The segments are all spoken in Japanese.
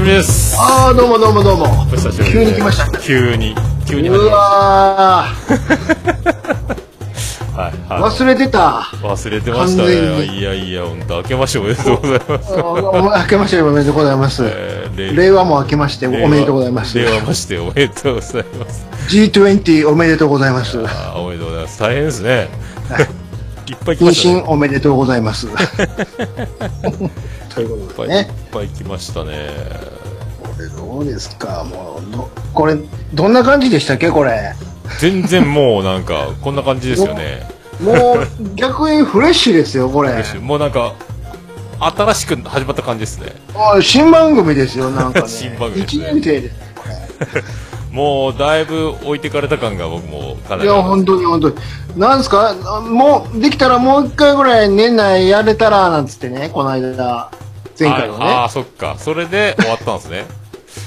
ぶりです。ああ、どうもどうもどうも。お久しぶり急に来ました。急に。急にうわ。はい。ー、はい。忘れてた。忘れてましたね。にいやいや、本当明けましておめでとうございます。明けましておめでとうございます。えー令和も明けましておめでとうございます。令和ましておめでとうございます。G20 おめでとうございます。おめでとうございます。大変ですね。いっぱい来妊ましたね。娠おめでとうございます。といういっぱいいっことでね。ぱい来ましたね。これどうですか？もうど、これ、どんな感じでしたっけ？これ。全然もうなんか、こんな感じですよね。もう、逆にフレッシュですよ、これ。もうなんか、新しく始まった感じですね。あ新番組ですよ、なんかね。新番組ね年生です。もうだいぶ置いてかれた感が僕もかないりや、本当に本当に。なんですか？あもう、できたらもう一回ぐらい年内やれたら、なんつってね、この間、前回のああね、ーそっかそれで終わったんですね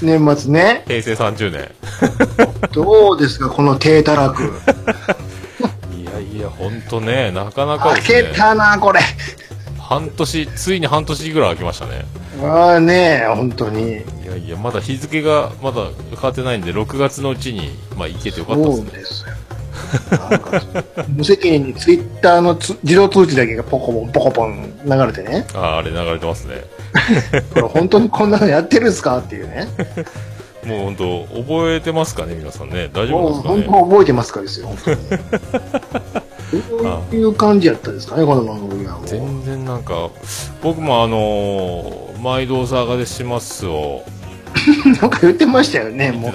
年末ね。平成30年 どうですか、この低たらく。いやいや本当ねなかなかねけたな、これ。半年ついに半年ぐらい空きましたねああね本当に。いやいやまだ日付がまだ変わってないんで6月のうちにまあ行けてよかったですねそうですよ。無責任にツイッターのつ自動通知だけがポコポンポコポン流れてね。あああれ流れてますねこれ本当にこんなのやってるんですかっていうね。もう本当覚えてますかね皆さんね大丈夫ですかね？本当覚えてますかですよ、本当に。どういう感じやったんですかね、この番組は。全然なんか僕もあのー毎度お騒がせしますを なんか言ってましたよね、もう。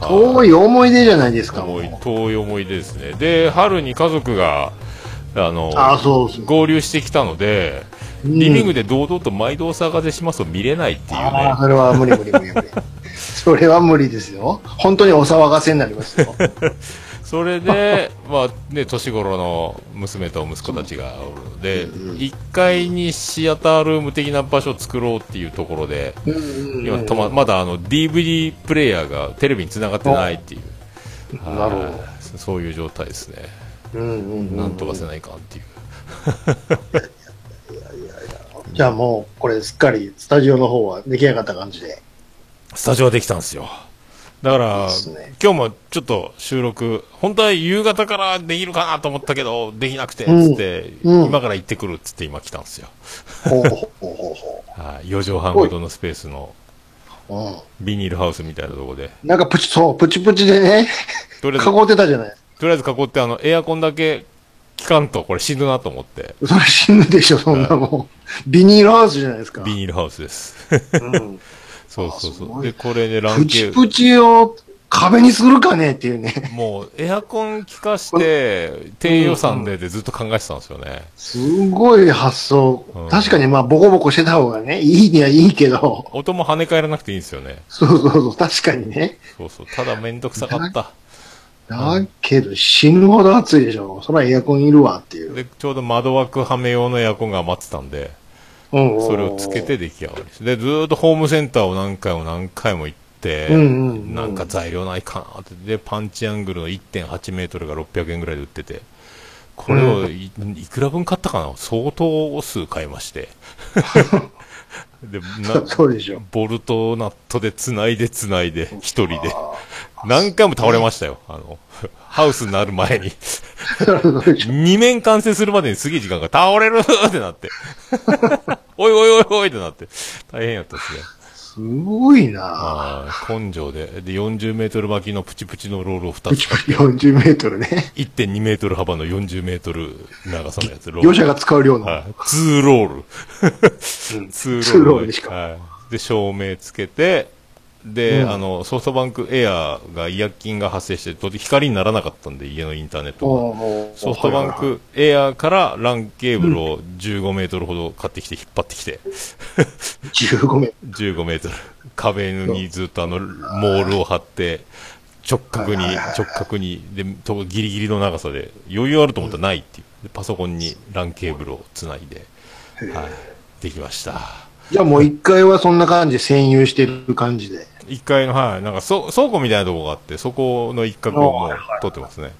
遠い思い出じゃないですか、もう遠い遠い思い出ですねで春に家族があのあ、そうそう。合流してきたので、うんリビングで堂々と毎度お騒がせしますを見れないっていうあねあ、それは無理無理無理無理。それは無理ですよ。本当にお騒がせになりますよ。それで まあね年頃の娘と息子たちがおるので、1階にシアタールーム的な場所を作ろうっていうところで、今とままだあの DVD プレイヤーがテレビに繋がってないっていう。なるほど。はいそういう状態ですね、なんとかせないかんっていう。じゃあもう、これすっかりスタジオの方は出来上がった感じで。スタジオできたんですよ。だから、ね今日もちょっと収録、本当は夕方からできるかなと思ったけど、できなくて、つって、うんうん今から行ってくるっつって今来たんですよ。ほうほうほうほ はい、4畳半ほどのスペースの。ビニールハウスみたいなところで、なんかプチ、そう、プチプチでね、とりあえず、囲ってたじゃない。とりあえず囲って、あの、エアコンだけ効かんと、これ死ぬなと思って、それ死ぬでしょ、そんなもん。ビニールハウスじゃないですか。ビニールハウスです。うんそうそうそう。で、これね、ランケープチプチを壁にするかねっていうね。もう、エアコン効かして、低予算ででずっと考えてたんですよね。すごい発想うん。確かにまあ、ボコボコしてた方がね、いいにはいいけど、音も跳ね返らなくていいんですよね。そうそうそう、確かにね。そうそう。ただめんどくさかった。だけど、死ぬほど暑いでしょ。そらエアコンいるわっていう。で、ちょうど窓枠はめ用のエアコンが余ってたんで、うんそれをつけて出来上がりです。で、ずーっとホームセンターを何回も何回も行って、うんうんうんなんか材料ないかなって。で、パンチアングルの1.8メートルが600円ぐらいで売ってて、これをい,、いくら分買ったかな？相当数買いまして。でな そうでしょ。ボルトナットで繋いで繋いで、一人で。何回も倒れましたよ。あの、ハウスになる前に。二面完成するまでにすげえ時間が倒れるってなって。おいおいおいおいってなって。大変やったですね。すごいな根性で。で、40メートル巻きのプチプチのロールを2つプチ。プチ40メートルね。1.2メートル幅の40メートル長さのやつ。ロール業者が使う量の。はい。ツーロール。ツーロール。ツーロールでしかはい。で、照明つけて、で、うんあの、ソフトバンクエアが違約金が発生して、光にならなかったんで、家のインターネットが。ソフトバンクエアからランケーブルを15メートルほど買ってきて、引っ張ってきて、15メー15メートル。壁にずっとあの、モールを張って、直角に、直角に、で、とギリギリの長さで、余裕あると思ったらないっていう。でパソコンにランケーブルをつないで、はい、できました。じゃあもう1階はそんな感じで占有してる感じで。1階の、はい、なんかそ倉庫みたいなとこがあって、そこの一角をもう取ってますね。はい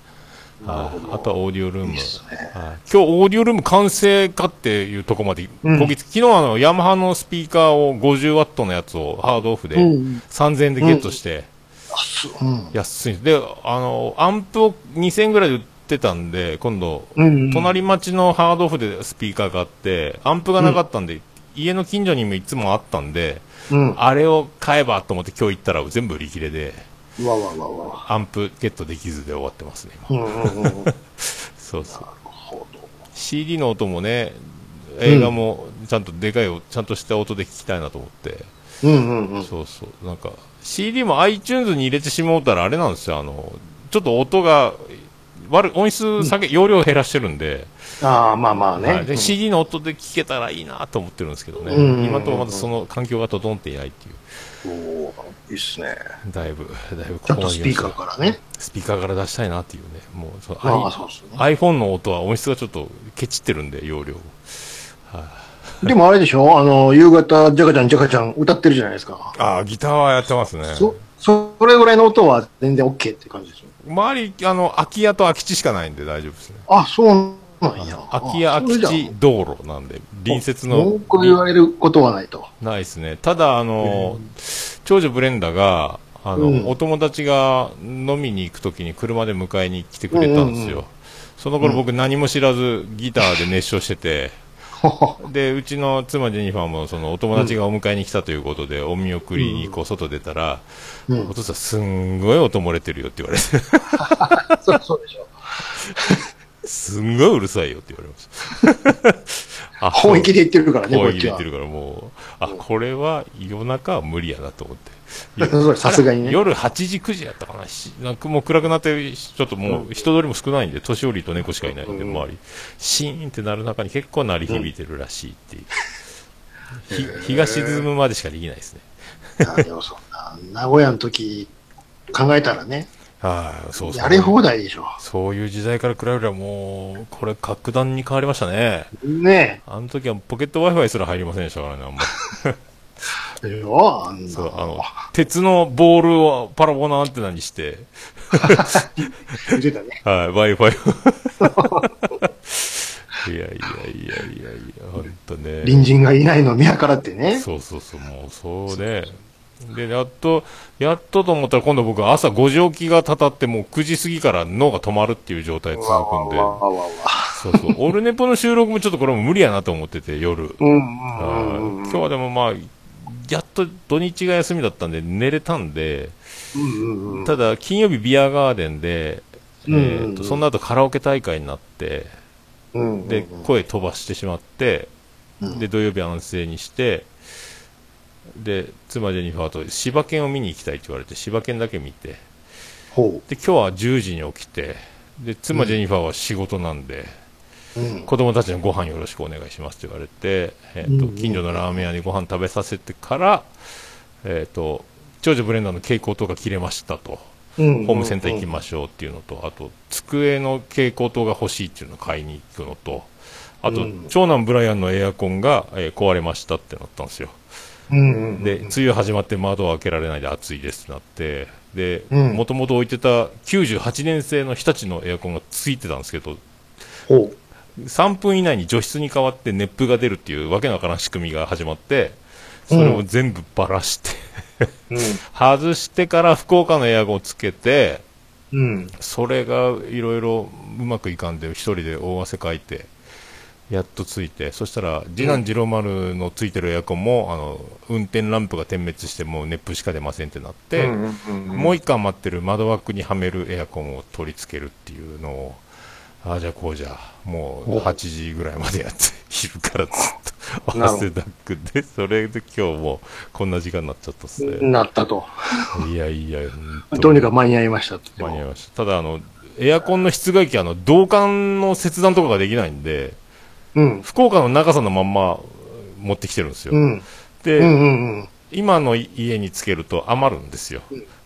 あとはオーディオルーム。ね。はい今日オーディオルーム完成かっていうとこまでうんこぎつ、昨日あのヤマハのスピーカーを50ワットのやつをハードオフでうん3000円でゲットして、うん。安いんであの、アンプを2000円ぐらいで売ってたんで、今度、うん。隣町のハードオフでスピーカーがあって、アンプがなかったんで、家の近所にもいつもあったんで、うん。あれを買えばと思って今日行ったら全部売り切れで、うわわわわ。アンプゲットできずで終わってますね、今。うんうんうん。そうそう。CD の音もね、映画もちゃんとでかいお、ちゃんとした音で聞きたいなと思って、うんうんうん。そうそう。なんか、CD も iTunes に入れてしまうたらあれなんですよ、あの、ちょっと音が、悪い音質下げ、容量減らしてるんで、ああ、まあまあはねい。で CD の音で聞けたらいいなと思ってるんですけどね、うん今のところまだその環境が整っていないっていう、おーいいっすね。だいぶ、だいぶことこまでスピーカーからね。スピーカーから出したいなっていうね、もうそのまあそうっすね。iPhone の音は音質がちょっとケチってるんで、容量。でもあれでしょ？あの、夕方、ジャカちゃん、ジャカちゃん歌ってるじゃないですか。ああ、ギターはやってますね。そ、それぐらいの音は全然 OK って感じでしょ周り、あの、空き家と空き地しかないんで大丈夫ですね。あ、そうなんや。空き家、空き地道路なんで、隣接の文、句言われることはないと。ないですね。ただ、あの、長女ブレンダが、あの、うんお友達が飲みに行くときに車で迎えに来てくれたんですよ。うんうんうんその頃僕何も知らずギターで熱唱してて、で、うちの妻ジェニファーもそのお友達がお迎えに来たということで、お見送りにこう外出たら、うんお父さんすんごい音漏れてるよって言われて、そうそうでしょ。すんごいうるさいよって言われました。あ 本気で言ってるからね、こっちは声入れて。るからもう、あ、これは夜中は無理やなと思って。さすがにね夜8時、9時やったかな。しなんかもう暗くなって、ちょっともう人通りも少ないんで、年寄りと猫しかいないんで、うん周り。シーンってなる中に結構鳴り響いてるらしいっていう。ひ日が沈むまでしかできないですね。あでもそんな、名古屋の時考えたらね、はい、そうそう。やれ放題でしょ。そういう時代から比べればもう、これ格段に変わりましたね。ねあの時はポケット Wi-Fi すら入りませんでしたからね、あんま。え。でしょあんなそう、あの、鉄のボールをパラボナアンテナにして、言ってたね。はい、Wi-Fi を。い やいやいやいやいや、ほんとね。隣人がいないのを見計らってね。そうそうそう、もうそうね。で、やっと、やっとと思ったら今度僕朝5時起きがたたってもう9時過ぎから脳が止まるっていう状態続くんで、わわわわわそうそう、オルネポの収録もちょっとこれも無理やなと思ってて、夜。うんうんはいうんうん。今日はでもまあ、やっと土日が休みだったんで寝れたんで、うんうんうん。ただ金曜日ビアガーデンで、えうんうんーとその後カラオケ大会になって、うんで、声飛ばしてしまって、うんで、土曜日安静にして、で、妻ジェニファーと柴犬を見に行きたいって言われて、柴犬だけ見て、ほで、今日は10時に起きて、で、妻ジェニファーは仕事なんで、う。うん。子供たちのご飯よろしくお願いしますって言われて、えーと近所のラーメン屋にご飯食べさせてから、えー、と長女ブレンダーの蛍光灯が切れましたと、うん。ホームセンター行きましょうっていうのと、あと机の蛍光灯が欲しいっていうのを買いに行くのと、あと、うん。長男ブライアンのエアコンが、えー壊れましたってなったんですよ。で、梅雨始まって窓を開けられないで暑いですってなって、で、うん。もともと置いてた98年製の日立のエアコンがついてたんですけど、ほ3分以内に除湿に変わって熱風が出るっていうわけのわからん仕組みが始まって、それを全部ばらして、う。外してから福岡のエアコンをつけて、うん。うん。それがいろいろうまくいかんで、一人で大汗かいて、やっとついて、そしたら、次男次郎丸のついてるエアコンも、あの、運転ランプが点滅して、もう熱風しか出ませんってなって、うんうんうんもう一回余ってる窓枠にはめるエアコンを取り付けるっていうのを、ああ、じゃあこうじゃ、もうお8時ぐらいまでやって、昼からずっと 汗だくで、それで今日もうこんな時間になっちゃったっすね。なったと。いやいや、どうにか間に合いました。間に合いました。ただ、あの、エアコンの室外機、あの、導管の切断とかができないんで、うん。福岡の長さのまんま持ってきてるんですよ。うん。で、うんうんうん。今の家につけると余るんですよ。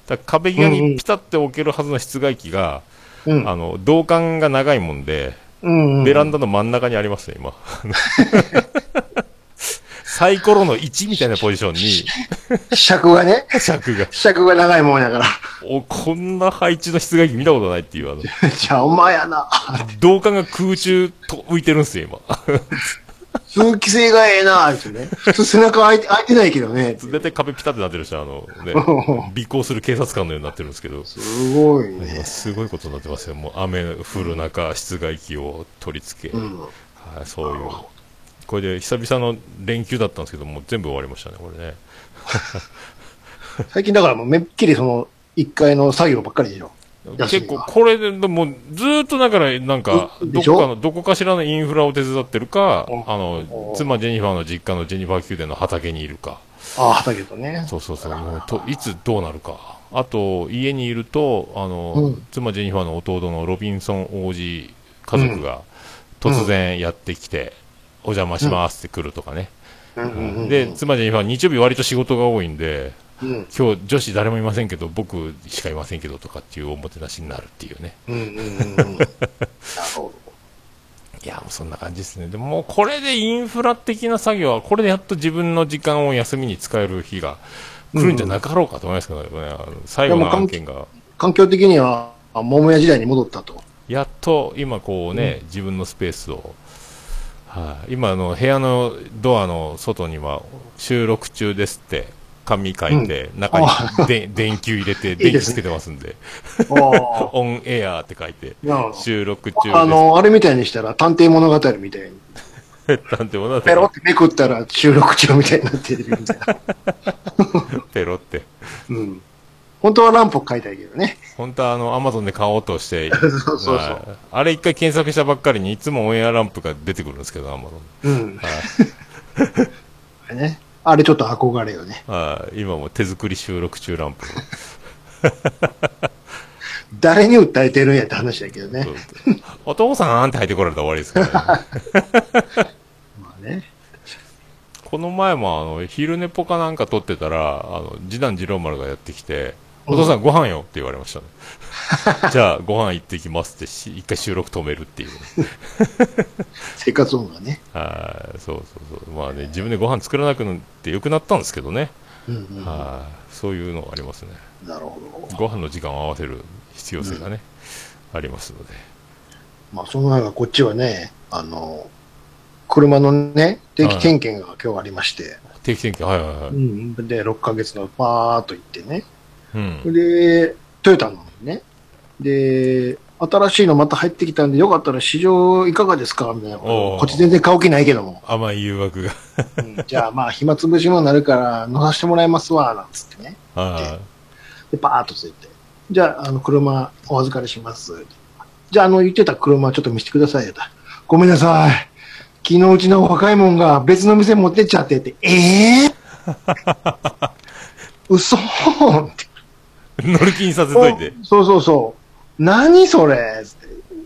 だ壁際にピタって置けるはずの室外機が、うん。あの、導管が長いもんで、うんうん。ベランダの真ん中にありますね、今。サイコロの1みたいなポジションに、尺がね、尺が。尺が長いもんやから。お、こんな配置の室外機見たことないっていう、あの、じゃあ、お前やな。導管が空中と浮いてるんすよ、今。通気性がええな、ってね。普通背中開いて開いてないけどね。大体壁ピタってなってるし、あの、ね、尾行する警察官のようになってるんですけど、すごいね。すごいことになってますよ。もう雨降る中、室外機を取り付け、うん。はい、そういう。これで久々の連休だったんですけど、もう全部終わりましたね、これね。最近だからもうめっきりその、一階の作業ばっかりでしょ。結構、これで、もうずーっとだから、なんか、どこかの、どこかしらのインフラを手伝ってるか、うんあの、妻ジェニファーの実家のジェニファー宮殿の畑にいるか。ああ、畑とね。そうそうそう、もうといつどうなるか。あと、家にいると、あの、うん妻ジェニファーの弟のロビンソン王子家族が突然やってきて、お邪魔しますって来るとかね。うんうんうん。で、妻ジェニファー日曜日割と仕事が多いんで、うん。今日女子誰もいませんけど、僕しかいませんけどとかっていうおもてなしになるっていうね。うんうんうんうん。なるほいや、もうそんな感じですね。でもこれでインフラ的な作業は、これでやっと自分の時間を休みに使える日が来るんじゃなかろうかと思いますけどね、あの最後の案件が。ど。環境的には、あ桃屋時代に戻ったと。やっと今こうね、自分のスペースを、はい、今あの部屋のドアの外には収録中ですって紙書いて、中にで電球入れて電気つけてますんで。オンエアって書いて、な収録中です。あの、あれみたいにしたら、探偵物語みたいに、なんてものペロってめくったら収録中みたいになってるみたいな。ペロって。うん。本当はランプを買いたいけどね。本当はあの、アマゾンで買おうとして、そうそうそうはいあれ一回検索したばっかりにいつもオンエアランプが出てくるんですけど、アマゾン。うん。はいあれね。あれちょっと憧れよね。はい今も手作り収録中ランプ。誰に訴えてるんやって話だけどねそ。うお父さんって入ってこられたら終わりですから、ね、まあね。この前もあの、昼寝ぽかなんか撮ってたら、あの、次男次郎丸がやってきて、お父さんご飯よって言われましたね。じゃあご飯行ってきますってし、一回収録止めるっていう、ね。生活音がね。はいそうそうそう。まあね、自分でご飯作らなくなって良くなったんですけどね。うんうん。はいそういうのがありますね。なるほど。ご飯の時間を合わせる必要性がね、ありますので。まあ、その中、こっちはね、あの、車のね、定期点検が今日ありまして、定期点検、はいはいはい。うん。で、6ヶ月のパーっと行ってね。うん。で、トヨタのね。で、新しいのまた入ってきたんで、よかったら市場いかがですか？みたいな。こっち全然買う気ないけども。甘い誘惑が。うんじゃあまあ、暇つぶしもなるから乗させてもらいますわ、なんつってね。はで、パーっとついて。じゃあ、あの、車お預かりします。じゃあ、あの、言ってた車ちょっと見せてくださいよ。ごめんなさい。昨日うちの若いもんが別の店持ってっちゃってって、ええ 嘘って。い。乗る気にさせといて。そうそうそう。何それ？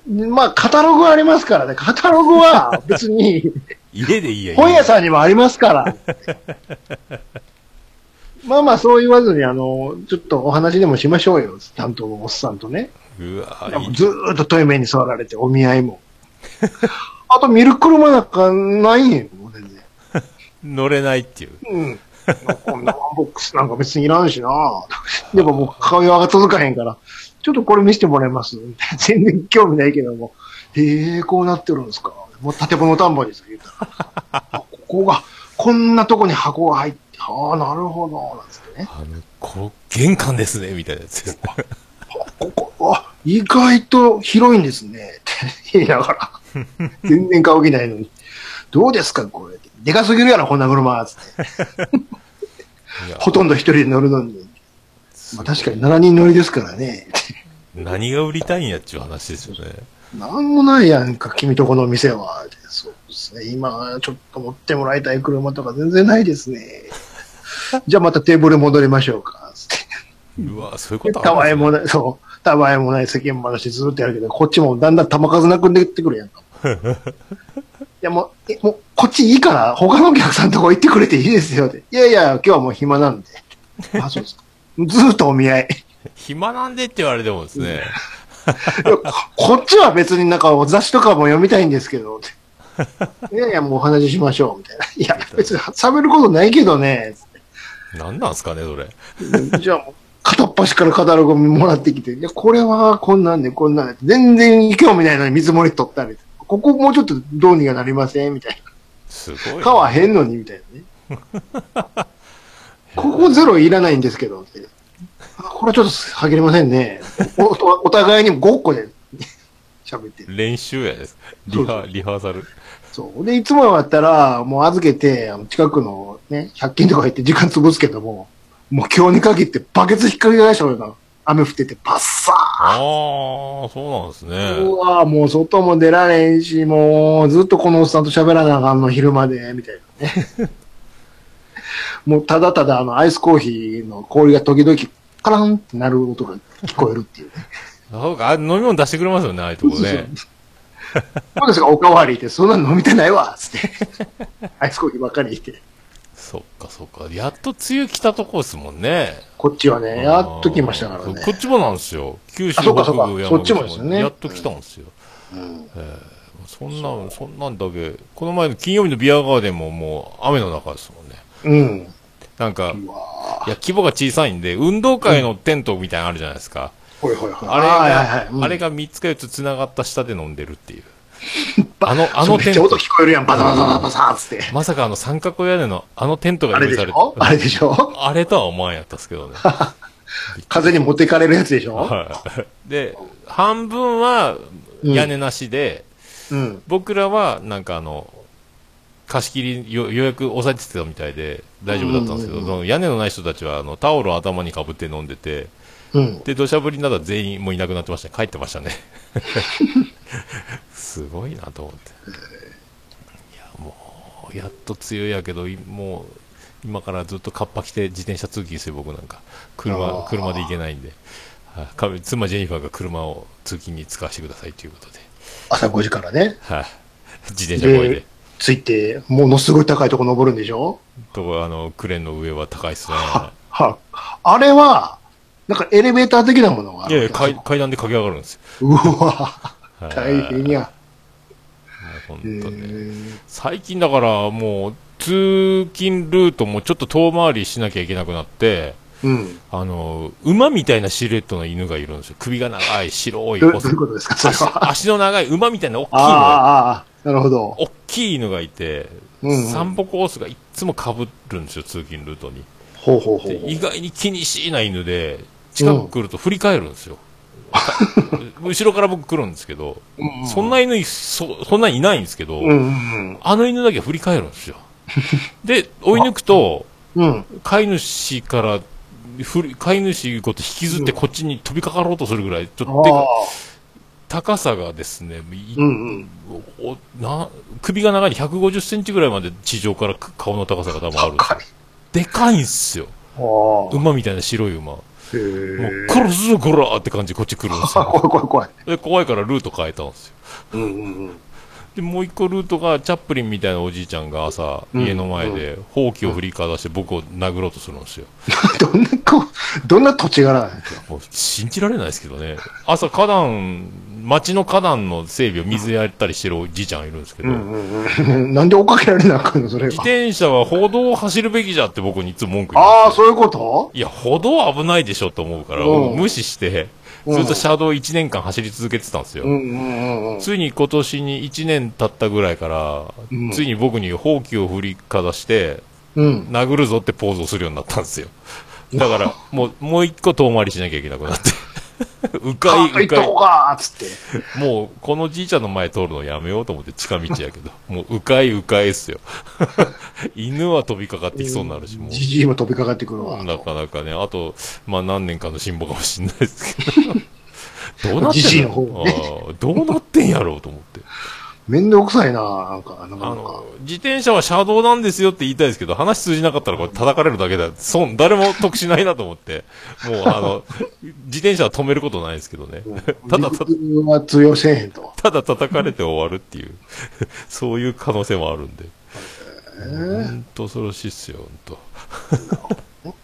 まあ、カタログありますからね。カタログは 別に家でいいや。本屋ん。さんにもありますから。まあまあ、そう言わずに、あの、ちょっとお話でもしましょうよ。担当のおっさんとね。うわずーっとトイメに座られて、お見合いも。あと、見る車なんかないんよ、全然。乗れないっていう。うん。こんなワンボックスなんか別にいらんしなでももう会話が続かへんから、ちょっとこれ見せてもらえます？全然興味ないけども、へえ、こうなってるんですかもう建物田んぼです、言うたら。あ、ここが、こんなとこに箱が入って、ああ、なるほど、なんつってね。あの、こ玄関ですね、みたいなやつです。ここ、あ、意外と広いんですね、って言いながら。全然買う気ないのに。どうですか、これ。でかすぎるやろ、こんな車、つって。ほとんど一人で乗るのに。まあ確かに7人乗りですからね。何が売りたいんやっちゅう話ですよね。なんもないやんか、君とこの店は。そうですね。今、ちょっと持ってもらいたい車とか全然ないですね。じゃあまたテーブル戻りましょうか。うわそういうことたわいもない、そう。たわいもない世間話ずっとやるけど、こっちもだんだん球数なくなってくるやんか。いやもう、え、もう、こっちいいから、他のお客さんとこ行ってくれていいですよって。いやいや、今日はもう暇なんで。あ、そうですか。ずーっとお見合い。暇なんでって言われてもですね。こ こっちは別になんか雑誌とかも読みたいんですけど、いやいや、もうお話ししましょう、みたいな。いや、別に喋ることないけどね、なんなんすかね、それ。じゃあ、片っ端からカタログもらってきて、いや、これはこんなんで、こんなんで、全然興味ないのに水盛り取ったり、ここもうちょっとどうにかなりませんみたいすごいな。な。買わへんのに、みたいなね。ここゼロいらないんですけど、これはちょっとはげれませんね。おおお互いにごっこで喋ってる。練習やです。リハ、リハーサル。そう。で、いつもだったら、もう預けて、あの近くのね、100均とか行って時間潰すけども、もう今日に限ってバケツ引っ掛け返した俺が、雨降っててパッサああ、そうなんですー、ね。うわーもう外も出られんし、もうずっとこのおっさんと喋らなあかんの昼まで、みたいなね。もうただただあのアイスコーヒーの氷が時々カランってなる音が聞こえるっていうね。そうか、あ飲み物出してくれますよね、ああいうとこね。そうですか、おかわりって、そんなの飲みてないわ、つって。アイスコーヒーばっかり言って。そっか、そっか。やっと梅雨来たとこですもんね。こっちはね、やっと来ましたからね。こっちもなんですよ。九州北部山口そっちもですよねやっと来たんですよ。うんそんな、そんなんだけ、この前の金曜日のビアガーデンももう雨の中ですもんね。うん。なんか、いや、規模が小さいんで、運動会のテントみたいなのあるじゃないですか。ほいほいほい。あれが、はいはいはいうんあれが3つか4つ繋がった下で飲んでるっていう。あの、ああのテント、音聞こえるやん、バタバタバタバタつって。まさかあの三角屋根のあのテントがあれ用意されて、でしょ？あれでしょ？あれとは思わんやったっすけどね。風に持ってかれるやつでしょ？はい。で、半分は屋根なしで、うん。僕らはなんかあの、貸し切りよ予約押さえてたみたいで大丈夫だったんですけど、うんその屋根のない人たちはあのタオルを頭にかぶって飲んでて、うん。で、土砂降りになったら全員もういなくなってましたね。帰ってましたね。すごいなと思って。いや、もう、やっと梅雨やけど、いもう、今からずっとカッパ着て自転車通勤する僕なんか、車、車で行けないんで、妻ジェニファーが車を通勤に使わせてくださいということで、朝5時からね。はい。自転車こいでで。、ついて、ものすごい高いとこ登るんでしょ？と、あの、クレーンの上は高いっすね。は、は、あれは、なんかエレベーター的なものがあいやいや階、階段で駆け上がるんですよ。うわはい大変や。本へ当ね。ー最近だからもう通勤ルートもちょっと遠回りしなきゃいけなくなって、うん。あの、馬みたいなシルエットの犬がいるんですよ。首が長い、白い、どうどういうことですか、足の長い馬みたいな大きいああ、のが、ああ、なるほど。大きい犬がいて、うんうん散歩コースがいっつも被るんですよ、通勤ルートに。ほうほうほうで。意外に気にしいな犬で、近く来ると振り返るんですよ。後ろから僕来るんですけど、うんそんな犬いそ、そんなにいないんですけど、うんうんあの犬だけ振り返るんですよ。で、追い抜くと、うん。うん。飼い主から、飼い主ごと引きずってこっちに飛びかかろうとするぐらい、ちょっと。高さがですね、いうんうん。おな首が長い150センチぐらいまで地上から顔の高さが多分あるんですよ高い。でかいんすよ。馬みたいな白い馬。もへう、え。殺すぞ、こらーって感じでこっち来るんですよ。怖い怖い怖い。で、怖いからルート変えたんですよ。うんうんうん。で、もう一個ルートが、チャップリンみたいなおじいちゃんが朝、うん家の前で、ほうきを振りかざして僕を殴ろうとするんですよ。どんなこ、どんな土地柄なんですか？信じられないですけどね。朝花壇、町の花壇の整備を水やったりしてるおじいちゃんがいるんですけど、うんうんうん。なんで追っかけられなあかんの、それ自は。転車は歩道を走るべきじゃって僕にいつも文句言うんああ。そういうこと？いや、歩道は危ないでしょと思うから、うん無視して、うんずっと車道1年間走り続けてたんですよ。うんうんうんうん。ついに今年に1年経ったぐらいから、うんついに僕にほうきを振りかざして、うん。殴るぞってポーズをするようになったんですよ。だから、もう、もう一個遠回りしなきゃいけなくなって。うかい、うかこかつって。い。もう、このじいちゃんの前通るのやめようと思って近道やけど。もう、うかいうかいっすよ。犬は飛びかかってきそうになるし、もじじいも飛びかかってくるわ。う。なかなかね、あと、まあ何年かの辛抱かもしれないですけど。どうなってんやろうと思って。めんどくさいななんか、なかなかあの。、自転車は車道なんですよって言いたいですけど、話通じなかったらこれ叩かれるだけだ。損、誰も得しないなと思って。もう、あの、自転車は止めることないですけどね。ただ、たは通用せえへんと。ただ叩かれて終わるっていう、そういう可能性もあるんで。ほんと恐ろしいっすよ、ほんと。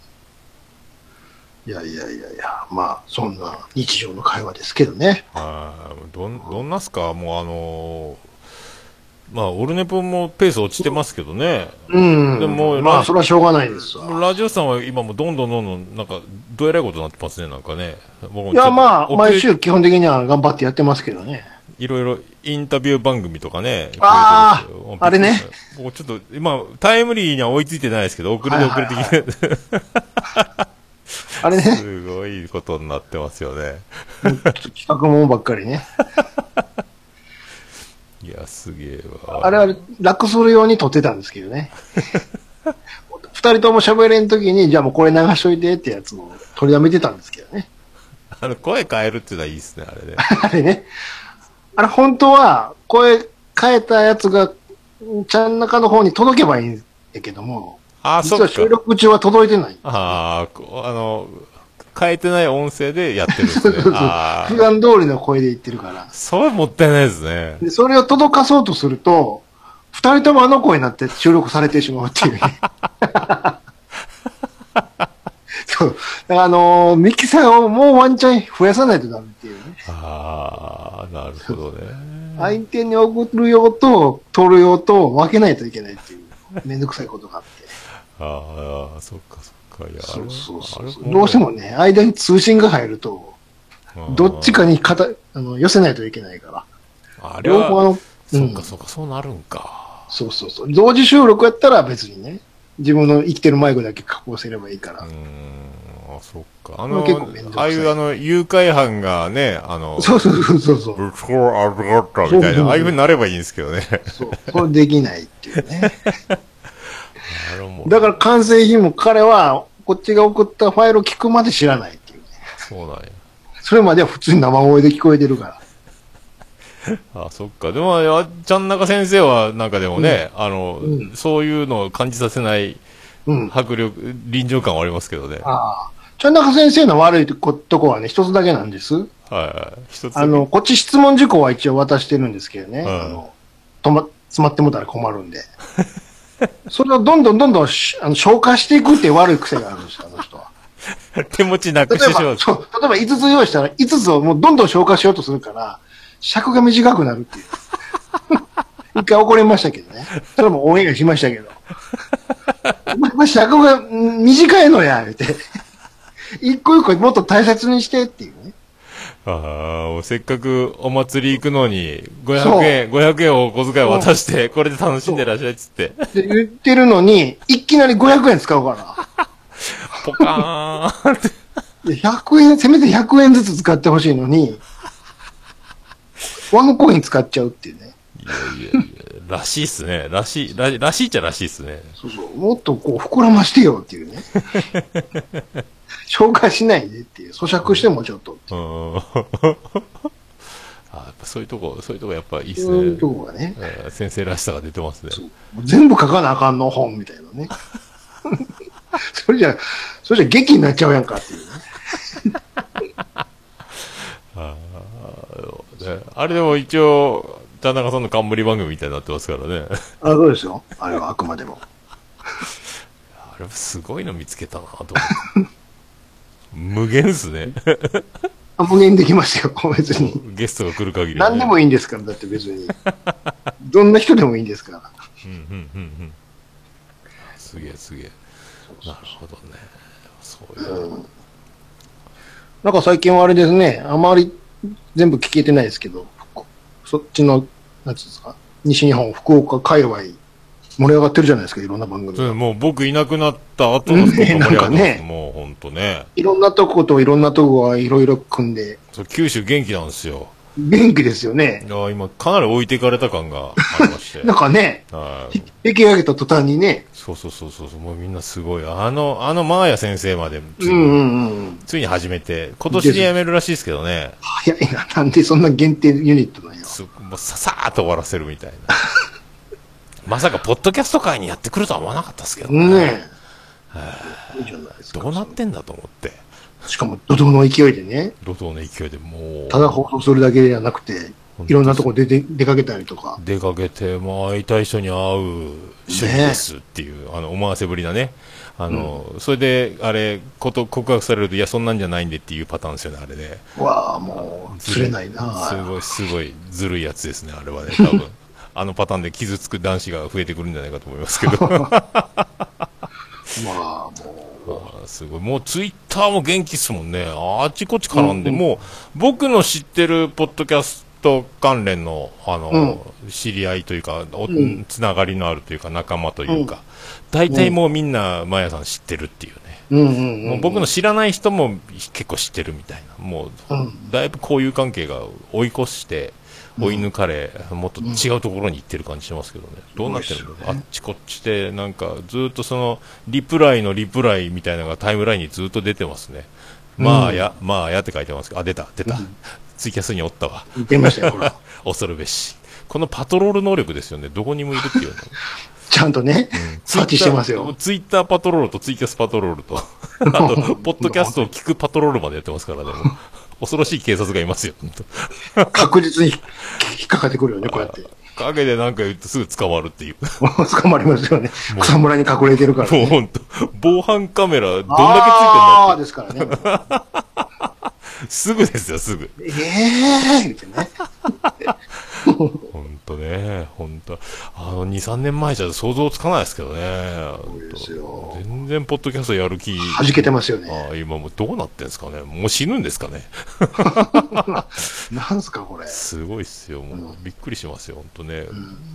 いやいやいやいや、まあ、そんな日常の会話ですけどね。はいどん、どんなっすか？もうあのーまあ、オルネポもペース落ちてますけどね。うん。でもまあ、ラそれはしょうがないですわ。ラジオさんは今もどんどんどんどん、なんか、どえらいことになってますね、なんかね。いや、まあ、毎週基本的には頑張ってやってますけどね。いろいろインタビュー番組とかね。あー増えてますよあれね。僕ちょっと、今、タイムリーには追いついてないですけど、遅れて遅れてきて、あれね、すごいことになってますよね。企画もんばっかりね。いや、すげえわ。あれは楽するように撮ってたんですけどね。二人とも喋れんときに、じゃあもうこれ流しといてってやつを取りだめてたんですけどね。あの、声変えるっていうのはいいですね、あれね。あれね。あれ本当は、声変えたやつが、ちゃん中の方に届けばいいんだけども、ああ、そっか実は収。録中は届いてない。ああ、こあの、変えてない音声でやってるんですね。あ普あ。段通りの声で言ってるから。それもったいないですね。で、それを届かそうとすると、二人ともあの声になって収録されてしまうっていうね。そう。だからあのーミキサーをもうワンチャン増やさないとダメっていうね。ああ、なるほどね。相手に送る用と、取る用と分けないといけないっていう、めんどくさいことがあって。ああ、そっかそっか。いや、そうそうそう。どうしてもね、間に通信が入ると、どっちかにかたあの寄せないといけないから。あれは、両方あの、うんそっかそっか、そうなるんか。そうそうそう。同時収録やったら別にね、自分の生きてるマイクだけ加工すればいいから。うーん、あ、そっか。あこのああいうあの、誘拐犯がね、あの、そうそうそうそうそう。ぶっこあるかったみたいな、ああいう風になればいいんですけどね。そう。それできないっていうね。だから完成品も彼は、こっちが送ったファイルを聞くまで知らないっていうね。そうなんや。それまでは普通に生声で聞こえてるから。あ、そっか。でも、あちゃん中先生は、なんかでもね、あの、うんそういうのを感じさせないうん。迫力、臨場感はありますけどね。ああ。ちゃん中先生の悪いとことこはね、一つだけなんです。はいはい。一つあの、こっち質問事項は一応渡してるんですけどね。うんあの、止ま、詰まってもたら困るんで。それをどんどんどんどんしあの消化していくって悪い癖があるんですよ、あの人は。手持ちなくしてしまう。そう、例えば5つ用意したら5つをもうどんどん消化しようとするから、尺が短くなるっていう。一回怒りましたけどね。それもオンエアしましたけど。まま尺がん短いのや、言うて。一個一個もっと大切にしてっていうね。ああ、せっかくお祭り行くのに、500円、500円をお小遣い渡して、これで楽しんでらっしゃいっつって、で言ってるのに、いきなり500円使うから。ポカーンって。で100円、せめて100円ずつ使ってほしいのに、ワンコイン使っちゃうっていうね。いやいやいや、らしいっすね。らしい、ららしいっちゃらしいっすね。そうそう。もっとこう膨らましてよっていうね。消化しないでっていう。咀嚼してもちょっと。うーん。あそういうとこ、そういうとこやっぱいいっすそういうね。とこがね。えー先生らしさが出てますね。全部書かなあかんの本みたいなね。それじゃ、それじゃ劇になっちゃうやんかっていうね。ねあれでも一応、田中さんの冠番組みたいになってますからね。あ、そうですよ。あれはあくまでも。あれすごいの見つけたなと思って。無限っすね。あ無限できますよ、別に。ゲストが来る限りは、ね。何でもいいんですから、だって別に。どんな人でもいいんですから。うんうんうんうん。すげえすげえ。なるほどね。そういう。なんか最近はあれですね、あまり全部聞けてないですけど、ふそっちの、なんつうんですか、西日本、福岡界隈、盛り上がってるじゃないですか、いろんな番組が。そうもう僕いなくなった後のねなんかねもうほんとね。いろんなとこといろんなとこがいろいろ組んで、そう九州元気なんですよ。元気ですよね。いや今かなり置いていかれた感がありまして。なんかね、はい。出来上げた途端にね、そうそうそうそうもうみんなすごい。あの、あのマーヤ先生までついに、うんうんうん。ついに始めて、今年で辞めるらしいですけどね。早いな、なんでそんな限定ユニットなんや。すもうささーっと終わらせるみたいな。まさか、ポッドキャスト界にやってくるとは思わなかったですけどね。ねえ。いいじゃないですか。どうなってんだと思って。しかも、怒涛の勢いでね、怒涛の勢いでもう、ただ放送するだけじゃなくて、いろんなとこ出て出かけたりとか。出かけて、もう会いたい人に会う趣味ですっていう、あの、思わせぶりなね。あの、それで、あれ、こと、告白されると、いや、そんなんじゃないんでっていうパターンですよね、あれで。わあ、もう、釣れないなすごい、すごい、ずるいやつですね、あれはね、多分。あのパターンで傷つく男子が増えてくるんじゃないかと思いますけど。まあ、もあーすごい。もうツイッターも元気っすもんね。あっちこっち絡んで、うんうんもう僕の知ってるポッドキャスト関連の、あの、知り合いというか、おんつながりのあるというか、仲間というか、大体もうみんな、マヤさん知ってるっていうね。う、うんうんうん。もう僕の知らない人も結構知ってるみたいな。もう、うんだいぶ交友関係が追い越して、追い抜かれ、もっと違うところに行ってる感じしますけどね。どうなってるの、あっちこっちで、なんか、ずっとその、リプライのリプライみたいなのがタイムラインにずっと出てますね。まあや、まあやって書いてますけど、あ、出た、出た。ツイキャスにおったわ。出ましたよ、ほら。恐るべし。このパトロール能力ですよね。どこにもいるっていうの。ちゃんとね、察知してますよ。ツイッターパトロールとツイキャスパトロールと、あと、ポッドキャストを聞くパトロールまでやってますからね。恐ろしい警察がいますよ、確実に引っかかってくるよね、こうやって。影でなんか言ってすぐ捕まるっていう。捕まりますよね。草むらに隠れてるから、もうね。本当防犯カメラどんだけついてんあだっあですからね。て。すぐですよ、すぐ。ええー、言ってね。本当ね、本当あの、2、3年前じゃ想像つかないですけどね。全然ポッドキャストやる気。弾けてますよね。ああ今もうどうなってんすかねもう死ぬんですかね なんすか、これ。すごいっすよ。もうびっくりしますよ、本当ね。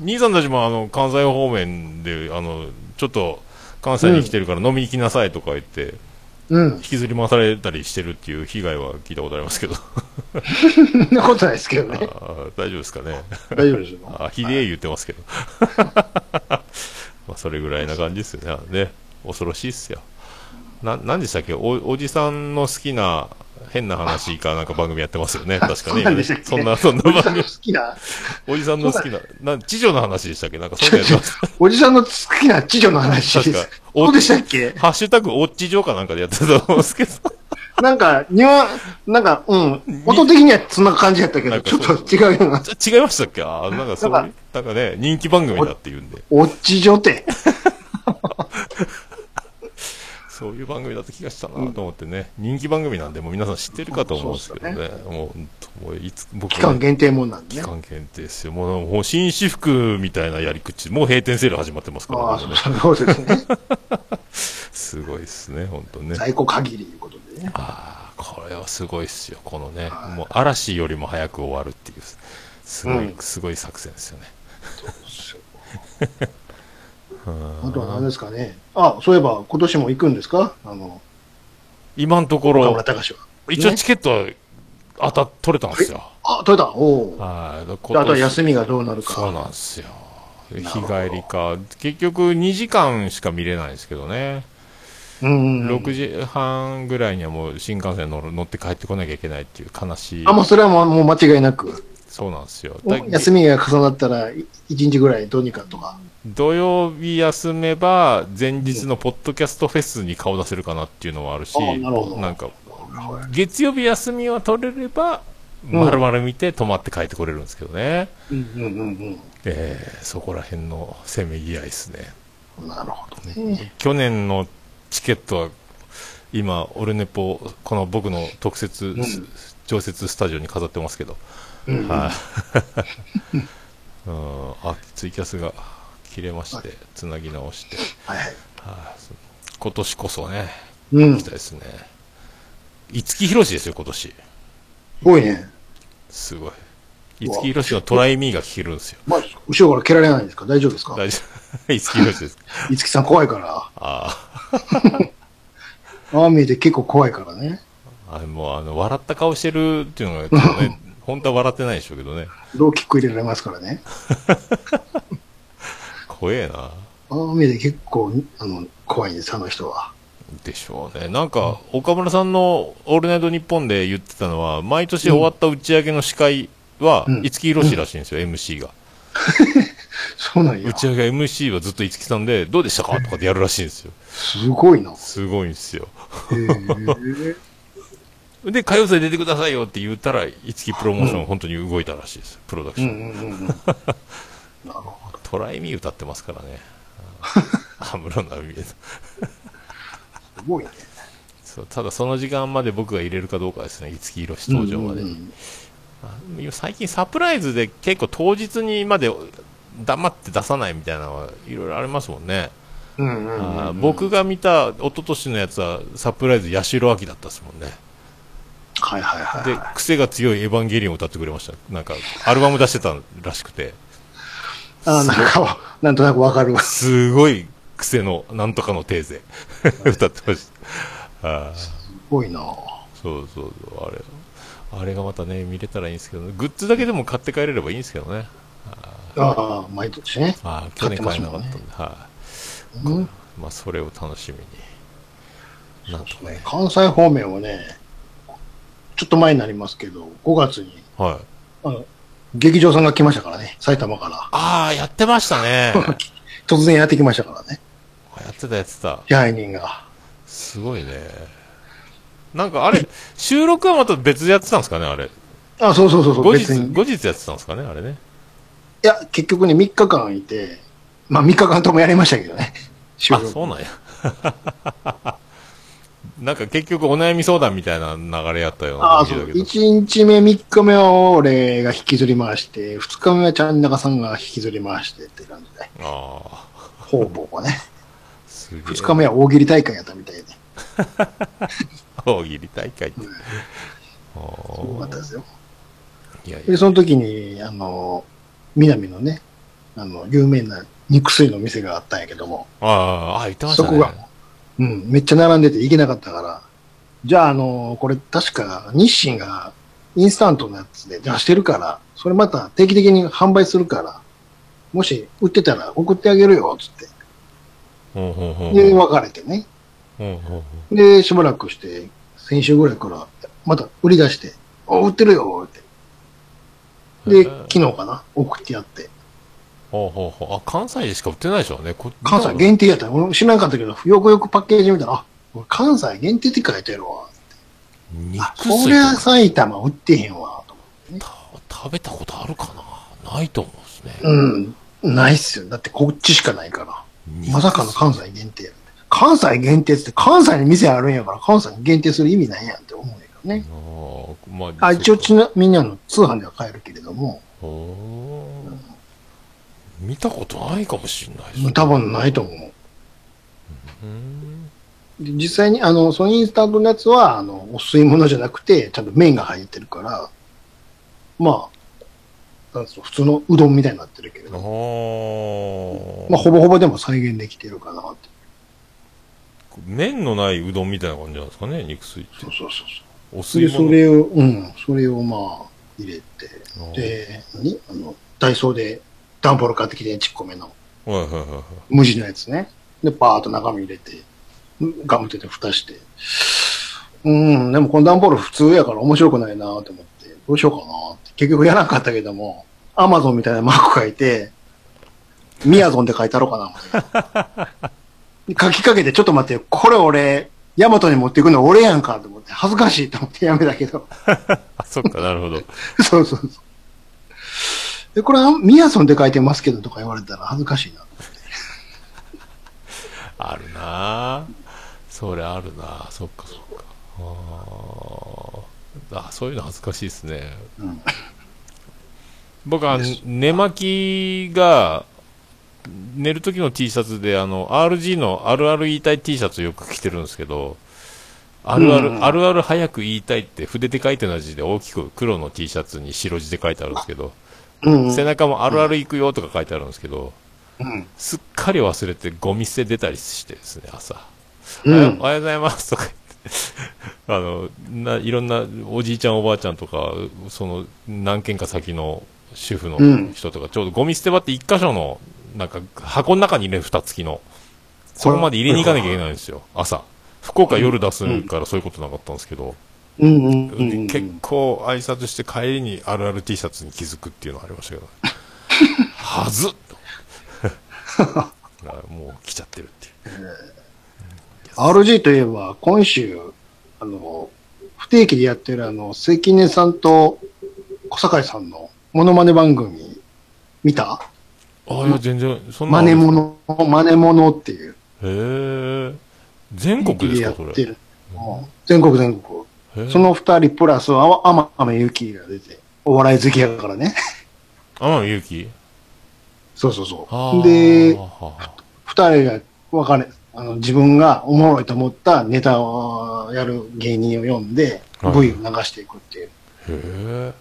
兄さんたちもあの、関西方面で、あの、ちょっと、関西に来てるから飲みに来なさいとか言って、うん引。きずり回されたりしてるっていう被害は聞いたことありますけど。そんなことないですけどね。大丈夫ですかね。大丈夫ですよ。あ、ひでえ言ってますけど。まあ、それぐらいな感じですよね。ね恐ろしいっすよ。な、なんでしたっけ？お、おじさんの好きな変な話かなんか番組やってますよね。確かね。そんな、そんなおじさんの番組好。きな、おじさんの好きな、な、知女の話でしたっけ？なんかそういうのやってます。おじさんの好きな知女の話です。確かそうでしたっけ？ハッシュタグ、おっち女かなんかでやってたと思うんですけど。なんか、にわ、なんか、うん。音的にはそんな感じやったけど、ちょっと違うような。ち違いましたっけ？あなんかそういう、ななんんかね、人気番組だって言うんで。おっち女って。そういう番組だった気がしたなと思ってね、人気番組なんで、もう皆さん知ってるかと思うんですけどね、そうもうもういつ、僕期間限定もんなんでね。期間限定ですよ、もうもう紳士服みたいなやり口、もう閉店セール始まってますからね、そうそうですね。すごいですね、本当ね。在庫限りいうことでね。ああ、これはすごいっすよ、このね、はいもう嵐よりも早く終わるっていう、すごい、うんすごい作戦ですよね。あとは何ですかね。あ、そういえば今年も行くんですか？あの、今のところ岡村、隆史は。一応チケットは当たっ取れたんですよ。あ、取れた？おお。はい。であとは休みがどうなるか。そうなんですよ。日帰りか。結局2時間しか見れないんですけどね。うん。6時半ぐらいにはもう新幹線乗る乗って帰ってこなきゃいけないっていう悲しい。あ、もうそれはもうもう間違いなく。そうなんですよ。休みが重なったら、い一日ぐらいどうにかとか。土曜日休めば、前日のポッドキャストフェスに顔出せるかなっていうのはあるし、あなるほどなんか、月曜日休みは取れれば、丸々見て泊まって帰ってこれるんですけどね。うんうんうんえーそこら辺のせめぎ合いですね。うん。なるほどね。去年のチケットは今、オルネポ、この僕の特設、ん常設スタジオに飾ってますけど、うんはい、うん、あツイキャスが切れまして、つなぎ直して、はいはい。はい今年こそね、うん。す行きたいですね。五木ひろしですよ、今年。ごいね。すごい。五木ひろしのトライミーが聞けるんですよ。まあ、後ろから蹴られないんですか？大丈夫ですか？大丈夫。五木ひろしです。五木さん怖いから。ああ。ああ見えて結構怖いからね。あもうあの、笑った顔してるっていうのが、ね、本当は笑ってないでしょうけどね。ローキック入れられますからね。怖えな。ああ見えて結構、あの、怖いんです、あの人は。でしょうね。なんか、岡村さんのオールナイトニッポンで言ってたのは、毎年終わった打ち上げの司会はうん、五木ひろしらしいんですよ、MC が。そうなんや打。ち上げ MC はずっと五木さんで、どうでしたかとかってやるらしいんですよ。すごいな。へすごいんですよ。え。で、歌謡祭出てくださいよって言ったら、五木プロモーション本当に動いたらしいです。プロダクション。なるほトライミー歌ってますからね。安室奈美恵ど。すごいね。そうただその時間まで僕が入れるかどうかですね、五木ひろし登場まで最近サプライズで結構当日にまで黙って出さないみたいなのはいろいろありますもんね。僕が見た一昨年のやつはサプライズ八代亜紀だったですもんね。はいはいはいで、癖が強いエヴァンゲリオンを歌ってくれました。なんか、アルバム出してたらしくて、あーなんか、なんとなくわかるわ。すごい癖のなんとかのテーゼ歌ってました。すごいなそうそうそう、あれ。あれがまたね、見れたらいいんですけど、グッズだけでも買って帰れればいいんですけどね。ああ、毎年ね。ああ、去年買えなかったんで、買はい、うんまあ、それを楽しみに。なんとかね。関西方面はね、ちょっと前になりますけど、5月に、はい。あの、劇場さんが来ましたからね、埼玉から。ああ、やってましたね。突然やってきましたからね、やってたやってた。支配人が。すごいね。なんかあれ、収録はまた別でやってたんですかね、あれ。あ、そうそうそうそう、後日別に。い後日やってたんですかね、あれね。や、結局ね、3日間いて、まあ3日間ともやりましたけどね。収あ、録そうなんや。なんか結局お悩み相談みたいな流れやったようなああ、そう。感じだけど。1日目、3日目は俺が引きずり回して、2日目はちゃん中さんが引きずり回してって感じで。ああ、方々はね。すげえ。2日目は大喜利大会やったみたいで。大喜利大会って。うんあすごかったですよ。ーいやいやで、その時に、あの、南のね、あの、有名な肉水の店があったんやけども、ああ、あ言ってましたね。そこが、うん、めっちゃ並んでて行けなかったから、じゃあ、あの、これ確か日清がインスタントのやつで出してるから、それまた定期的に販売するから、もし売ってたら送ってあげるよ、つって。で、別れてね。で、しばらくして、先週ぐらいから、また売り出して、あ、売ってるよ、って。で、昨日かな、送ってやって。ほうほうほうあ、関西でしか売ってないでしょうね。こ関西限定やったら、俺知らなかったけど、よくよくパッケージ見たら、あ、関西限定って書いてるわ。肉あ、そりゃ埼玉売ってへんわ、と思って。た食べたことあるかな？ないと思うんですね。うん。ないっすよ。だってこっちしかないから。肉まさかの関西限定や関西限定って関西に店あるんやから関西に限定する意味ないやんって思うんやけどね。あーまあ、あ、一応ちな、みんなの通販では買えるけれども、見たことないかもしれないですね。多分ないと思う。うんで実際に、あの、そのインスタントのやつは、あの、お吸い物じゃなくて、ちゃんと麺が入ってるから、まあ、なん普通のうどんみたいになってるけれあど、ーまあ、ほぼほぼでも再現できてるかなって。麺のないうどんみたいな感じなんですかね、肉水って。そうそうそう。お吸い物。それを、うん、それをまあ、入れて、で、何？あの、ダイソーで段ボール買ってきて、ちっこめの、はいはいはいはい。無地のやつね。で、パーッと中身入れて、ガムテで蓋して。うん、でもこの段ボール普通やから面白くないなと思って、どうしようかなって。結局やらなかったけども、アマゾンみたいなマーク書いて、ミヤゾンで書いたろうかな 書きかけて、ちょっと待って、これ俺、ヤマトに持っていくの俺やんかと思って、恥ずかしいと思ってやめたけど。あ、そっか、なるほど。そうそうそう。で、これはミヤソンで書いてますけどとか言われたら恥ずかしいな。あるなぁそれあるなぁそっかそっか。あーあ、そういうの恥ずかしいですね。うん。僕は寝巻きが、寝る時の T シャツで、あの、RG のあるある言いたい T シャツよく着てるんですけど、あるある、うんあるある早く言いたいって筆で書いてる字で大きく黒の T シャツに白字で書いてあるんですけど、うん。背中もあるある行くよとか書いてあるんですけど、うん。すっかり忘れてゴミ捨て出たりしてですね、朝。うんおはようございますとか言って、あの、な、いろんなおじいちゃんおばあちゃんとか、その何軒か先の主婦のうん人とか、ちょうどゴミ捨て場って一箇所の、なんか箱の中に入れる蓋付きの、そこまで入れに行かなきゃいけないんですよ、朝。福岡夜出すからそういうことなかったんですけど、うんうんうんうん。結構挨拶して帰りにあるある T シャツに気づくっていうのがありましたけど、はず。っと。もう来ちゃってるっていう。RG といえば、今週、あの、不定期でやってるあの、関根さん。と小坂井さん。のモノマネ番組、見たあ、いや、全然、そん。なマのあるん。ですネモノ、マネモノっていう。へえ。全国ですやか、それ。ってる。うん。全国全国。その二人プラス、あ天海祐希が出て、お笑い好きやからね。天海祐希？そうそうそう。で、はあ二人が分かれ、あの、自分がおもろいと思ったネタをやる芸人を読んで、はい V を流していくっていう。へえ。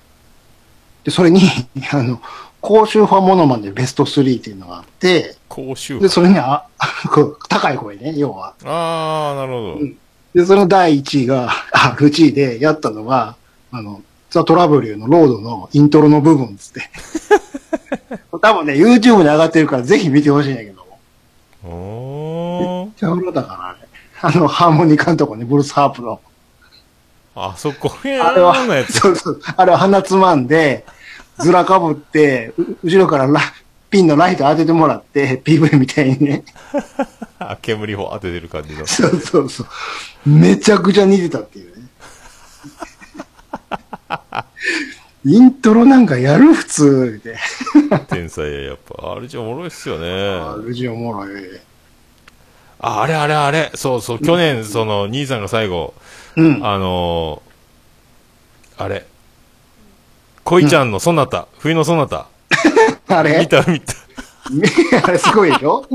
で、それに、あの、公衆派モノマネベスト3っていうのがあって、公衆で、それにあ、高い声ね、要は。ああ、なるほど。うんで、その第1位が、あ、1位でやったのが、あの、ザ・トラブルのロードのイントロの部分っつって。多分ね、YouTube に上がってるからぜひ見てほしいんだけど。おーめっちゃ古だから、あれ。あの、ハーモニカのとこね、ブルースハープの。あそこ、へあれは、つ。そうそう、あれは鼻つまんで、ずらかぶって、う後ろからラピンのライト当ててもらって、PV みたいにね。あ煙を当ててる感じの。そうそうそう。めちゃくちゃ似てたっていうね。イントロなんかやる普通で。天才や、やっぱ。あれじゃおもろいっすよあね。ルジおもろい。あ、あれあれあれ。そうそう、去年、その、兄さんが最後、うん。あのー、あれ。恋ちゃんのソナタ、冬のソナタ。あれ？見た見た。あれすごいでしょ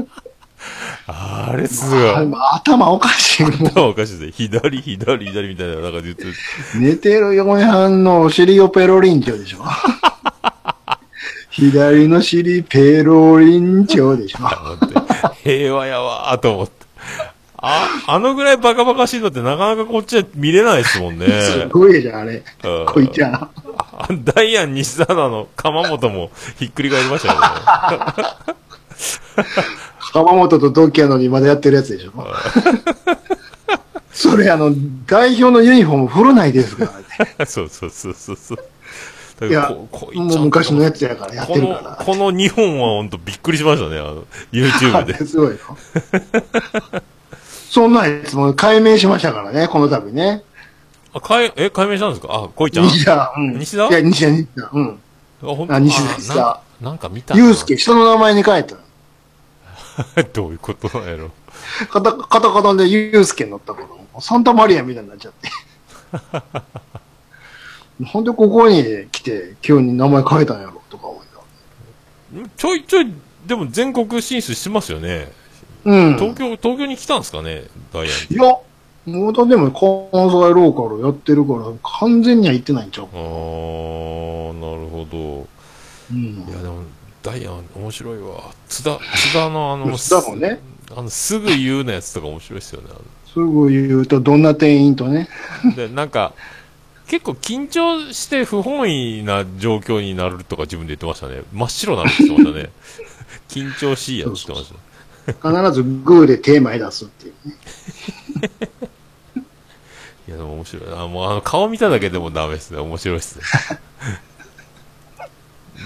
あれすごい。あ頭おかしい。頭おかしいですね。左、左、左みたいな、なんか言ってる。寝てる嫁はんのお尻をペロリンチョでしょ 左の尻ペロリンチョでしょ平和やわーと思って。あ、あのぐらいバカバカしいのってなかなかこっちは見れないですもんね。すごいじゃん、あれうん。こいちゃん。あダイアン西田の鎌本もひっくり返りましたよね。川本と同期やのにまだやってるやつでしょそれあの、代表のユニフォーム古ないですからね。そうそうそうそうそう。だいや、ここいもう昔のやつやからやってこのるから。、この2本は本当びっくりしましたね、あの、YouTube で。すごいよ。そんなやつも解明しましたからね、この度ね。あ、かい、え、解明したんですか？あ、こいちゃん？西田。うん。西田？いや、西田、西田。うん。あ、ほんあ西田西田なんか見たなゆうすけ、人の名前に変えた。どういうことやろ？カタカタカタでゆうすけになったから、サンタマリアみたいになっちゃって。ほんでここに来て、急に名前変えたんやろ、とか思いちょいちょい、でも全国進出してますよね。な。うん。東京、東京に来たんですかね、ダイ。いや、もうだでも関西ローカルやってるから、完全には行ってないんちゃうあー、なるほど。うんい。や、でも、ダイアン面白いわ。津田、津田のあの、津田もね、あの、すぐ言うのやつとか面白いですよね。あすぐ言うと、どんな店員とね。の で、なんか、結構緊張して不本意な状況になるとか自分で言ってましたね。真っ白になるって言ってましたね。緊張しいやって言ってました。必ずグーでテーマへ出すっていうね。いや、でも面白い。あ、もうあの、顔見ただけでもダメですね。面白いですね。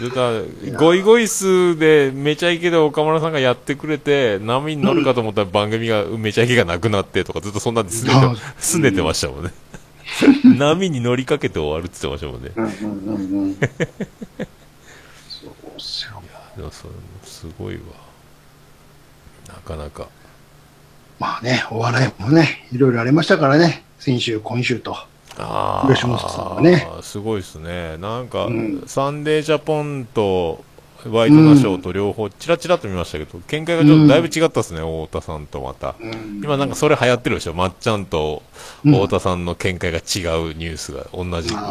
だから、ゴイゴイスでめちゃイケで岡村さんがやってくれて、波に乗るかと思ったら番組が、めちゃイケがなくなってとかずっとそんなんですねあて、すねてましたもんね。波に乗りかけて終わるって言ってましたもんね。うんうんうんうん。そうっすよ。でもそれすごいわ。なかなか。まあね、お笑いもね、いろいろありましたからね。先週、今週と。あ吉本さんはねあ、すごいですね。なんか、うんサンデージャポンと、ワイドナショーと両方、チラチラと見ましたけど、見解がちょっとだいぶ違ったですね、太田さんとまた。うん今なんかそれ流行ってるでしょ、まっちゃんとうん太田さんの見解が違うニュースが同じね。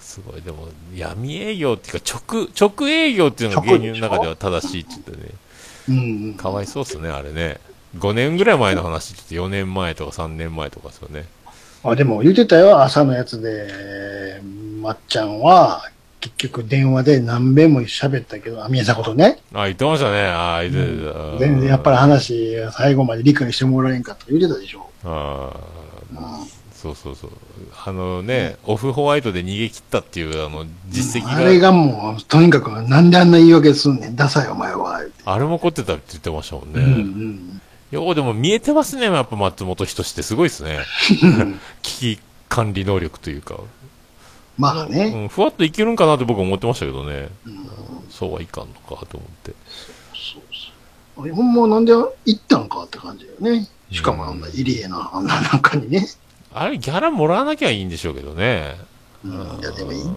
すごい、でも、闇営業っていうか、直、直営業っていうのが芸人の中では正しいって言ってね、うんうん。かわいそうっすね、あれね。5年ぐらい前の話って言って4年前とか3年前とかですよね。あでも言ってたよ、朝のやつで、まっちゃんは、結局電話で何遍も喋ったけど、あ、宮迫とね、あ、言ってましたね。あ、言ってた。全然やっぱり話が最後まで理解してもらえんかった言ってたでしょ。ああ、そうそうそう。あのね、オフホワイトで逃げ切ったっていう、あの、実績が、あれがもう、とにかく、なんであんな言い訳すんねん、ダサいお前は。あれも怒ってたって言ってましたもんね。うんうん。ようでも見えてますね、やっぱ松本人志ってすごいですね。危機管理能力というか。まあね、うん、ふわっといけるんかなって僕は思ってましたけどね。そうはいかんのかと思って。あれほんまなんで行ったんかって感じだよね。しかもあんな入江のあんな中にね。あれ、ギャラもらわなきゃいいんでしょうけどね。うん、いやでも行っ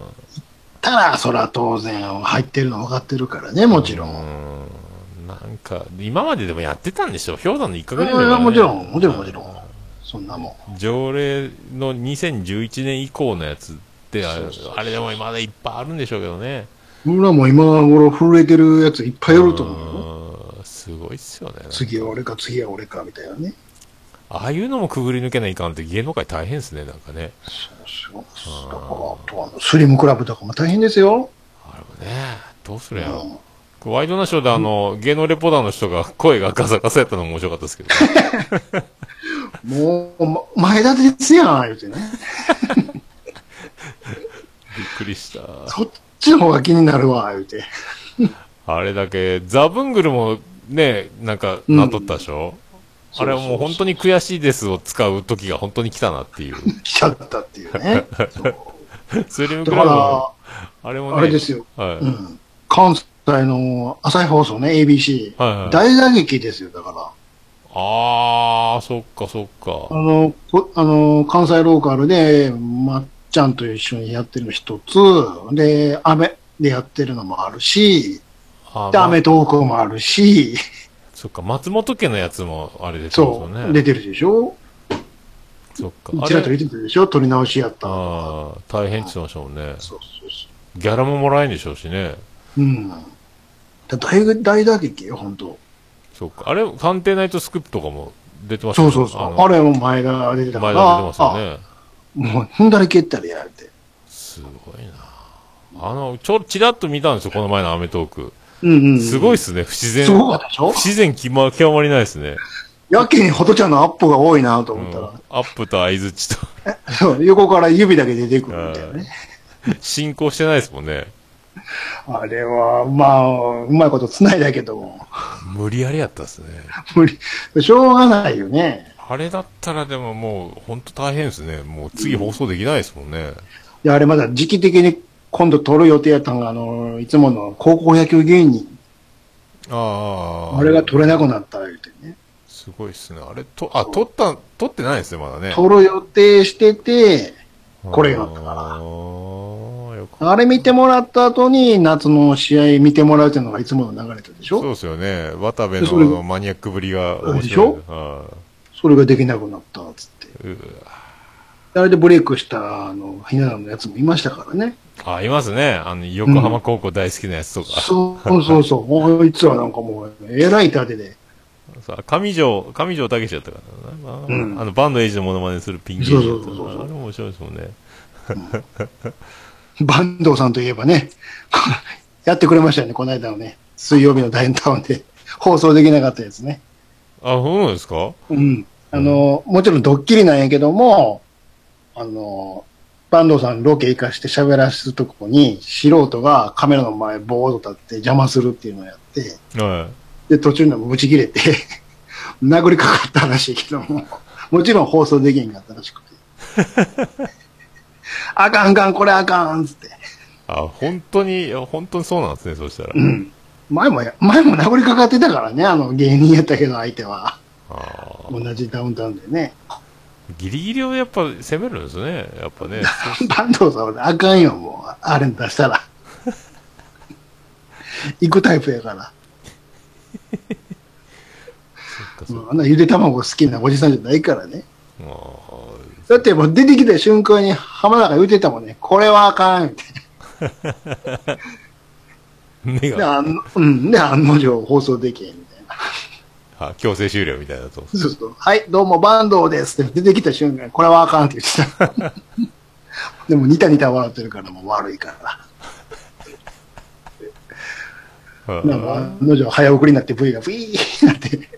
たら、そら当然入ってるの分かってるからね、もちろん。うんなんか、今まででもやってたんでしょ氷山の一角いでねもちろん、もちろん、もちろん。そんなもん。条例の2011年以降のやつって、あれでもまだいっぱいあるんでしょうけどね。俺らも今頃震えてるやついっぱいおると思うよ。うんすごいっすよね。次は俺か、次は俺か、みたいなね。ああいうのもくぐり抜けないかんって芸能界大変ですね、なんかね。そうそう。だから、あとはスリムクラブとかも大変ですよ。あれもね、どうするやろ。うんワイドナショーであの、芸能レポーターの人が声がガサガサやったのも面白かったですけど、もう、ま前田ですやん、言うてね。びっくりした。そっちの方が気になるわ、言うて。あれだけ、ザ・ブングルもね、なんか、うんなっとったでしょ、あれはもう本当に悔しいですを使う時が本当に来たなっていう。来ちゃったっていうね。そうスリムだクラブも、かあれもね、ら、あれですよ。はい。うん。関西の朝日放送ね、ABC。はいはい大打撃ですよ、だから。あー、そっかそっかあ。の、こあの、関西ローカルで、まっちゃんと一緒にやってるの一つ、で、アメでやってるのもあるし、で、あまアメトークもあるし、そっか、松本家のやつもあれでしょそう、ね。出てるでしょ？そっか。あちらっとれ出てるでしょ？撮り直しやった。あー大変って言ってましたもんね。そうそうそギャラももらえんでしょうしね。う。うん。だ大大打撃よ、本当そっか。あれ、探偵ナイトスクープとかも出てましたそうそうそう。のあれも前が出てたから。前田出てますよね。あもう、踏んだり蹴ったりやるて。すごいなあの、ちょ、ちらっと見たんですよ、この前のアメトーク。うんうん。すごいっすね、不自然。すごかったでしょ？不自然極ま、極まりないですね。やけにホトちゃんのアップが多いなとうん思ったら、アップと相づちと、そう横から指だけ出てくるみたいなね。進行してないですもんね。あれは、まあ、うまいこと繋いだけども、無理やりやったっすね。無理、しょうがないよね。あれだったらでももう、ほんと大変ですね。もう次放送できないですもんね。いや、あれまだ時期的に今度撮る予定やったのが、あの、いつもの高校野球芸人、ああ。あれが撮れなくなった言うてね。すごいっすね。あれ、と、あ、撮った、撮ってないですね、まだね。撮る予定してて、これがあったからあれ見てもらった後に夏の試合見てもらうっていうのがいつもの流れたでしょ？そうですよね。渡部のマニアックぶりが面白い。でしょ？はそれができなくなったっつって。いうわあれでブレイクした、あの、ひな壇のやつもいましたからね。あ、いますね。あの、横浜高校大好きなやつとか。そうそうそう。もうあいつはなんかもう、えらい盾で。さ上条、上条武史だったかな。まあうんあの、バンドエイジのモノマネするピン芸人だったそうそうそうそうあれ面白いですもんね。坂東さんといえばね、やってくれましたよね、この間のね。水曜日のダインタウンで放送できなかったやつね。あ、そうですか？うん。あの、もちろんドッキリなんやけども、あの、坂東さんロケ行かして喋らすとこに、素人がカメラの前ボード立って邪魔するっていうのをやって、はで、途中でもブチ切れて、殴りかかったらしいけども、もちろん放送できんかったらしくて。あかんあかん、これあかん、つって。い。あ、本当に、本当にそうなんですね、そしたら。うん。前もや、前も殴りかかってたからね、あの芸人やったけど相手は。あ同じダウンタウンでね。ーギリギリをやっぱ攻めるんですね。やっぱね。坂東さんはあかんよ、もう。あれ出したら。行くタイプやから。そっかそっうんあんなゆで卵好きなおじさんじゃないからね。か。だってもう出てきた瞬間に浜田が言ってたもんね。これはあかん、って。で、目が。で、案の定放送できへん、みたいな。あ強制終了みたいなと。そうそう。はい、どうも、坂東ですって出てきた瞬間、これはあかんって言ってた。でも、ニタニタ笑ってるからもう悪いから。あなんか、案の定早送りになって V がブイーなって。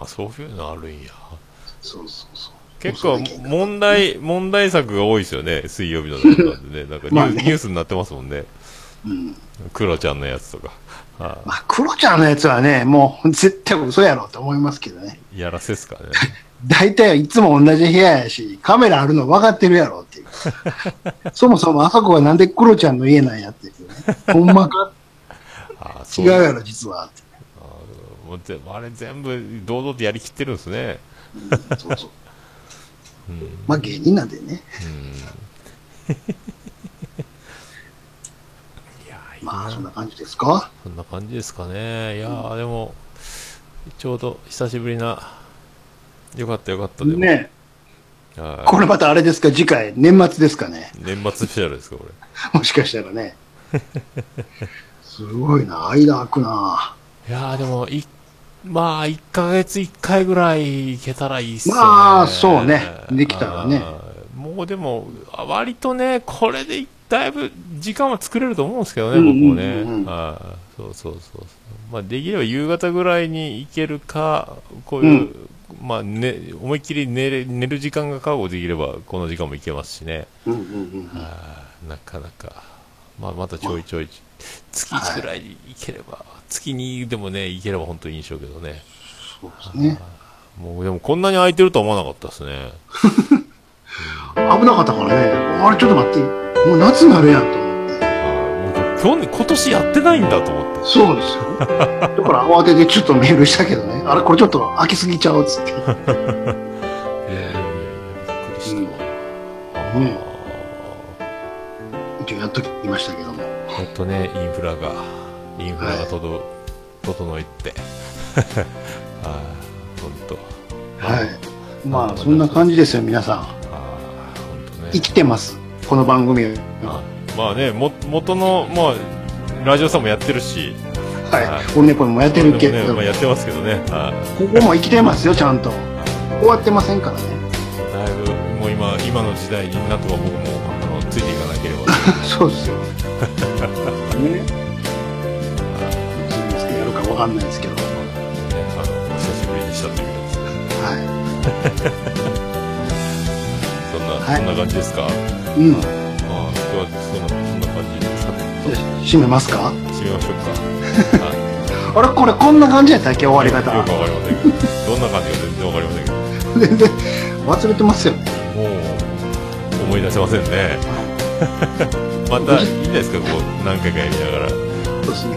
あ、そういうのあるんや。そうそうそう。結構問題、問題作が多いですよね、水曜日のなんかでね。なんかニュースになってますもんね。うん。クロちゃんのやつとか。あまあ、クロちゃんのやつはね、もう絶対嘘やろと思いますけどね。やらせっすかね。大体いつも同じ部屋やし、カメラあるの分かってるやろっていう。そもそもあそこはなんでクロちゃんの家なんやっていうね。ほんまか？あ違うやろ、実はって。もうぜあれ全部堂々とやりきってるんですね。そうそう。うん。まあ芸人なんでね。ああ、そんな感じですか？そんな感じですかね。いやー、でも、ちょうど久しぶりな、よかったよかったでも。ねはいこれまたあれですか？次回、年末ですかね？年末スペシャルですか、これ。もしかしたらね。すごいな、間空くな。いやー、でも、い、まあ、1ヶ月1回ぐらいいけたらいいっすよね。まあそうねできたらね。もうでも、あ割とね、これでだいぶ時間は作れると思うんですけどね、うんうん僕もね。うんうんはいそうそうそう。まあ、できれば夕方ぐらいに行けるか、こういう、まあ、ね、思いっきり寝れ寝る時間が確保できれば、この時間も行けますしね。うんうんうん。あーなかなか、まあ、またちょいちょい、月1ぐらいに行ければ、月2でもね、行ければ本当にいいんでしょうけどね。そうですね。もうでもこんなに空いてるとは思わなかったですね。危なかったからね。あれ、ちょっと待って。もう夏になるやんと去年、今年やってないんだと思って。そうですよ。だから慌ててちょっとメールしたけどね。あれ、これちょっと飽きすぎちゃうっつって。いやいやいや、びっくりしたわ。うんあ一応やっときましたけども。ーやっとね、インフラが、インフラがとど、整って。あ あ、ほんと。はい。まあ、そんな感じですよ、皆さん。ああ、ほんとね。生きてます。この番組は。あまあね、も、元の、まあ、ラジオさんもやってるし、はいはい。オルネポンもやってるけど、ね、まあ、やってますけどね。はここも生きてますよ、ちゃんと。終わってませんからね。い。だいぶ、もう今、今の時代になんとか僕も、あの、ついていかなければ。そうですよ。ね。次ですけどやるかわかんないですけど。ね、あの、久しぶりにしたというやつ。は そんな、はいそんな感じですか？ああ、い。うん。今日はですかね。締めますか？締めましょうか。は いあれ、これこんな感じやったっけ終わり方よく。わかりませんけど。どんな感じか全然わかりませんけど。全然忘れてますよね。もう、思い出せませんね。また、いいんじゃないですか、こう、何回かやりながら。そうですね。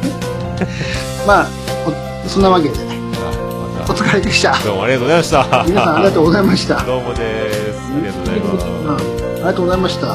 まあ、おそんなわけで、はいまおた、疲れでした。どうもありがとうございました。皆さんありがとうございました。どうもです。ありがとうございます。うんありがとうございました。